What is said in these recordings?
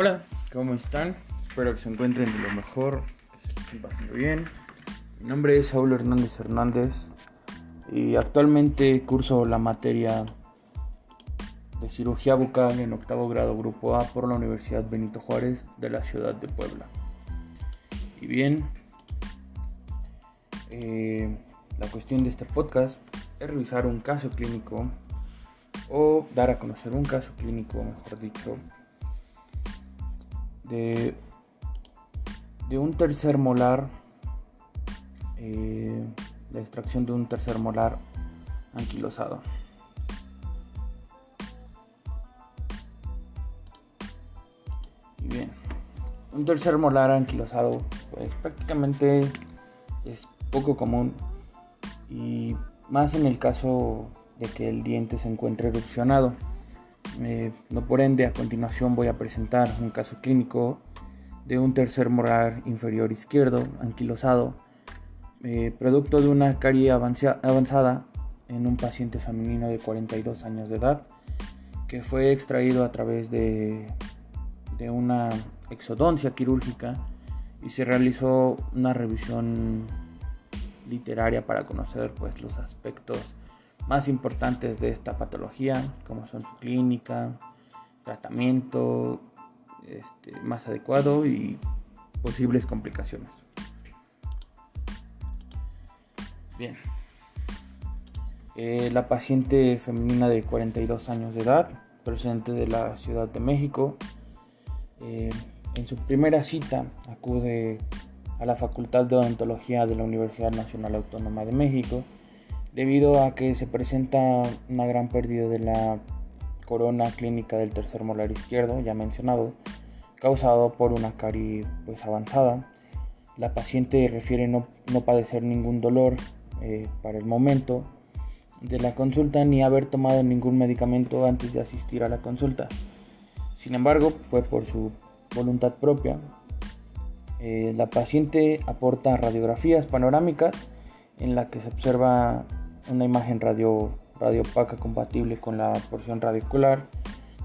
Hola, ¿cómo están? Espero que se encuentren de lo mejor, que se estén pasando bien. Mi nombre es Saúl Hernández Hernández y actualmente curso la materia de cirugía bucal en octavo grado grupo A por la Universidad Benito Juárez de la ciudad de Puebla. Y bien, eh, la cuestión de este podcast es revisar un caso clínico o dar a conocer un caso clínico, mejor dicho, de, de un tercer molar, eh, la extracción de un tercer molar anquilosado. Y bien, un tercer molar anquilosado, pues prácticamente es poco común y más en el caso de que el diente se encuentre erupcionado. Eh, no por ende, a continuación voy a presentar un caso clínico de un tercer molar inferior izquierdo anquilosado, eh, producto de una carie avanzada en un paciente femenino de 42 años de edad, que fue extraído a través de, de una exodoncia quirúrgica y se realizó una revisión literaria para conocer pues, los aspectos más importantes de esta patología, como son su clínica, tratamiento este, más adecuado y posibles complicaciones. Bien, eh, la paciente femenina de 42 años de edad, presente de la Ciudad de México, eh, en su primera cita acude a la Facultad de Odontología de la Universidad Nacional Autónoma de México, debido a que se presenta una gran pérdida de la corona clínica del tercer molar izquierdo, ya mencionado, causado por una carie pues, avanzada. La paciente refiere no, padecer ningún dolor eh, para el momento de la consulta ni haber tomado ningún medicamento antes de asistir a la consulta. Sin embargo, fue por su voluntad propia eh, la paciente aporta radiografías panorámicas en la que se observa una imagen radio, radio opaca compatible con la porción radicular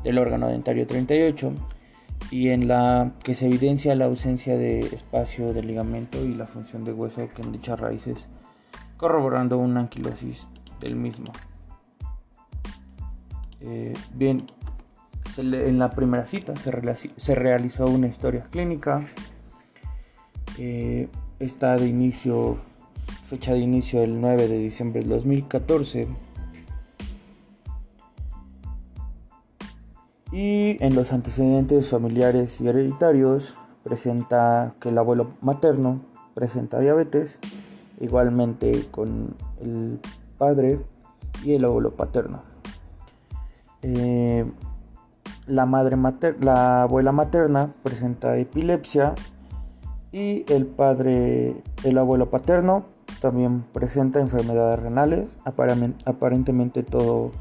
del órgano dentario 38 y en la que se evidencia la ausencia de espacio de ligamento y la función de hueso que en dichas raíces, corroborando una anquilosis del mismo. Eh, bien, en la primera cita se, se realizó una historia clínica eh, está de inicio, fecha de inicio el 9 de diciembre del 2014. Y en los antecedentes familiares y hereditarios presenta que el abuelo materno presenta diabetes, igualmente con el padre y el abuelo paterno. Eh, la, madre la abuela materna presenta epilepsia y el padre, el abuelo paterno, también presenta enfermedades renales, aparentemente todos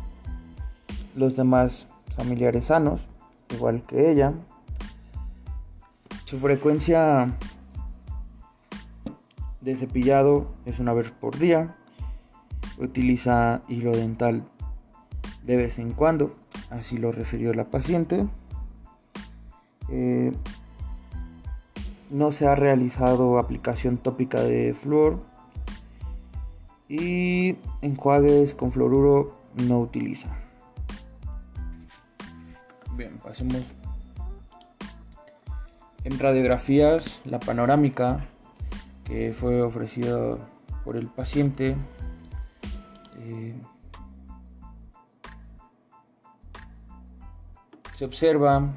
los demás familiares sanos, igual que ella. Su frecuencia de cepillado es una vez por día. Utiliza hilo dental de vez en cuando, así lo refirió la paciente. Eh, no se ha realizado aplicación tópica de flúor y enjuagues con fluoruro no utiliza. Bien, pasemos. En radiografías, la panorámica que fue ofrecida por el paciente eh, se observa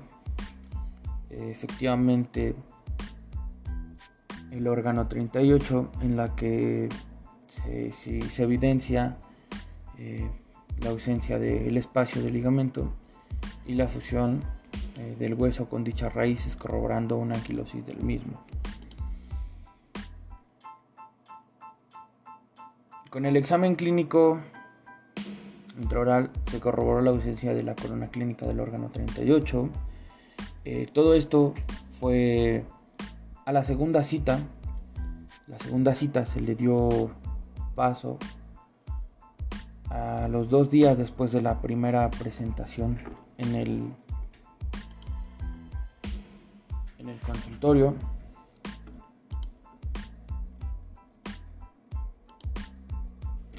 eh, efectivamente el órgano 38 en la que se, evidencia eh, la ausencia del espacio del ligamento y la fusión eh, del hueso con dichas raíces corroborando una anquilosis del mismo. Con el examen clínico intraoral se corroboró la ausencia de la corona clínica del órgano 38. Eh, todo esto fue a la segunda cita, la segunda cita se le dio paso a los dos días después de la primera presentación en el en el consultorio.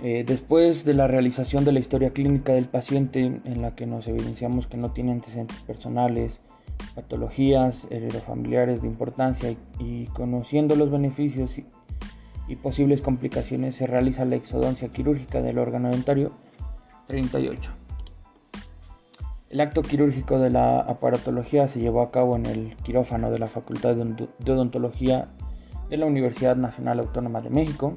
Eh, después de la realización de la historia clínica del paciente, en la que nos evidenciamos que no tiene antecedentes personales, patologías heredofamiliares de importancia y, conociendo los beneficios y, posibles complicaciones, se realiza la exodoncia quirúrgica del órgano dentario 38. El acto quirúrgico de la aparatología se llevó a cabo en el quirófano de la Facultad de Odontología de la Universidad Nacional Autónoma de México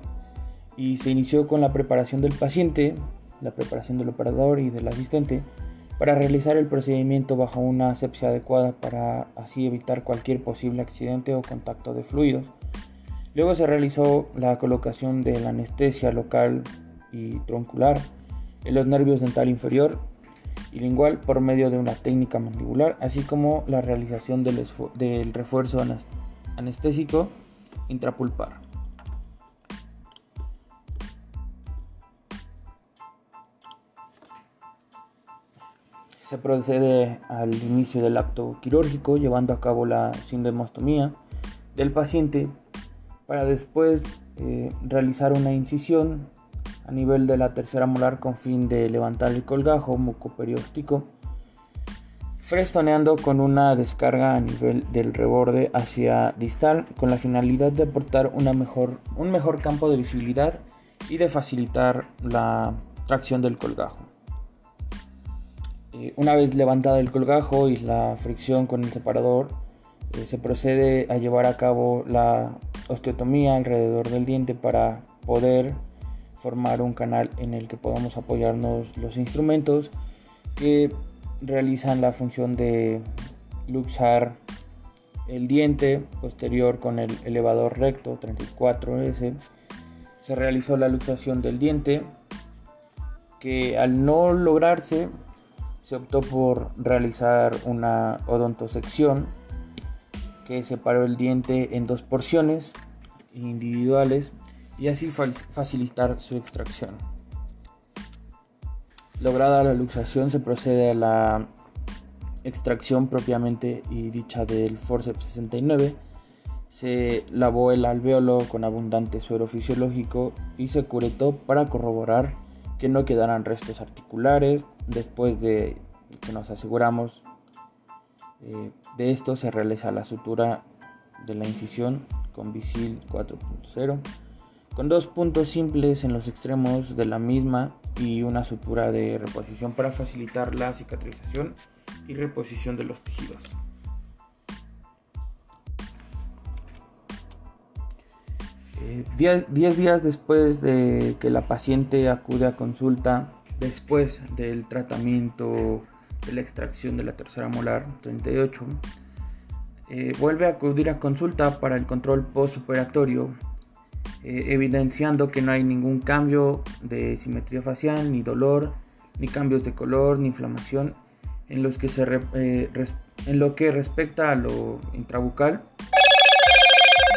y se inició con la preparación del paciente, la preparación del operador y del asistente para realizar el procedimiento bajo una asepsia adecuada para así evitar cualquier posible accidente o contacto de fluidos. Luego se realizó la colocación de la anestesia local y troncular en los nervios dental inferior y lingual por medio de una técnica mandibular, así como la realización del, refuerzo anestésico intrapulpar. Se procede al inicio del acto quirúrgico llevando a cabo la sindemostomía del paciente para después eh, realizar una incisión a nivel de la tercera molar con fin de levantar el colgajo mucoperióstico, frestoneando con una descarga a nivel del reborde hacia distal con la finalidad de aportar una mejor, un mejor campo de visibilidad y de facilitar la tracción del colgajo. Eh, una vez levantado el colgajo y la fricción con el separador, eh, se procede a llevar a cabo la osteotomía alrededor del diente para poder formar un canal en el que podamos apoyarnos los instrumentos que realizan la función de luxar el diente posterior con el elevador recto 34S. Se realizó la luxación del diente que al no lograrse se optó por realizar una odontosección que separó el diente en dos porciones individuales y así facilitar su extracción. Lograda la luxación se procede a la extracción propiamente y dicha del forceps 69. Se lavó el alveolo con abundante suero fisiológico y se curetó para corroborar que no quedaran restos articulares. Después de que nos aseguramos eh, de esto, se realiza la sutura de la incisión con visil 4.0 con dos puntos simples en los extremos de la misma y una sutura de reposición para facilitar la cicatrización y reposición de los tejidos. 10 eh, días después de que la paciente acude a consulta, después del tratamiento de la extracción de la tercera molar 38, eh, vuelve a acudir a consulta para el control postoperatorio, eh, evidenciando que no hay ningún cambio de simetría facial, ni dolor, ni cambios de color, ni inflamación en, los que se en lo que respecta a lo intrabucal.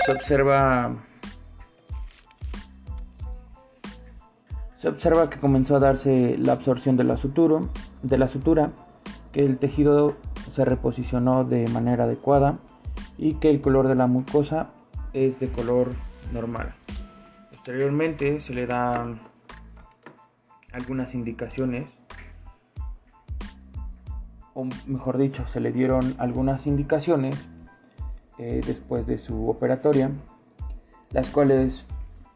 Se observa Se observa que comenzó a darse la absorción de la, sutura, de la sutura, que el tejido se reposicionó de manera adecuada y que el color de la mucosa es de color normal. Posteriormente se le dan algunas indicaciones, o mejor dicho, se le dieron algunas indicaciones eh, después de su operatoria, las cuales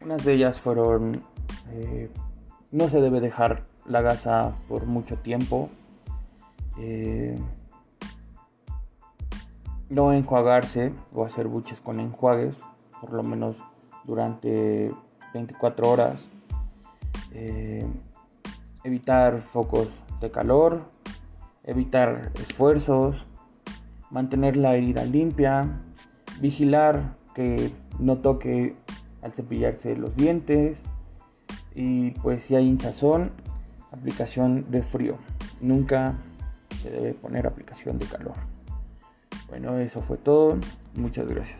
unas de ellas fueron eh, no se debe dejar la gasa por mucho tiempo. Eh, no enjuagarse o hacer buches con enjuagues, por lo menos durante 24 horas. Eh, evitar focos de calor, evitar esfuerzos, mantener la herida limpia, vigilar que no toque al cepillarse los dientes, y pues si hay hinchazón, aplicación de frío. Nunca debe poner aplicación de calor. Bueno, eso fue todo. Muchas gracias.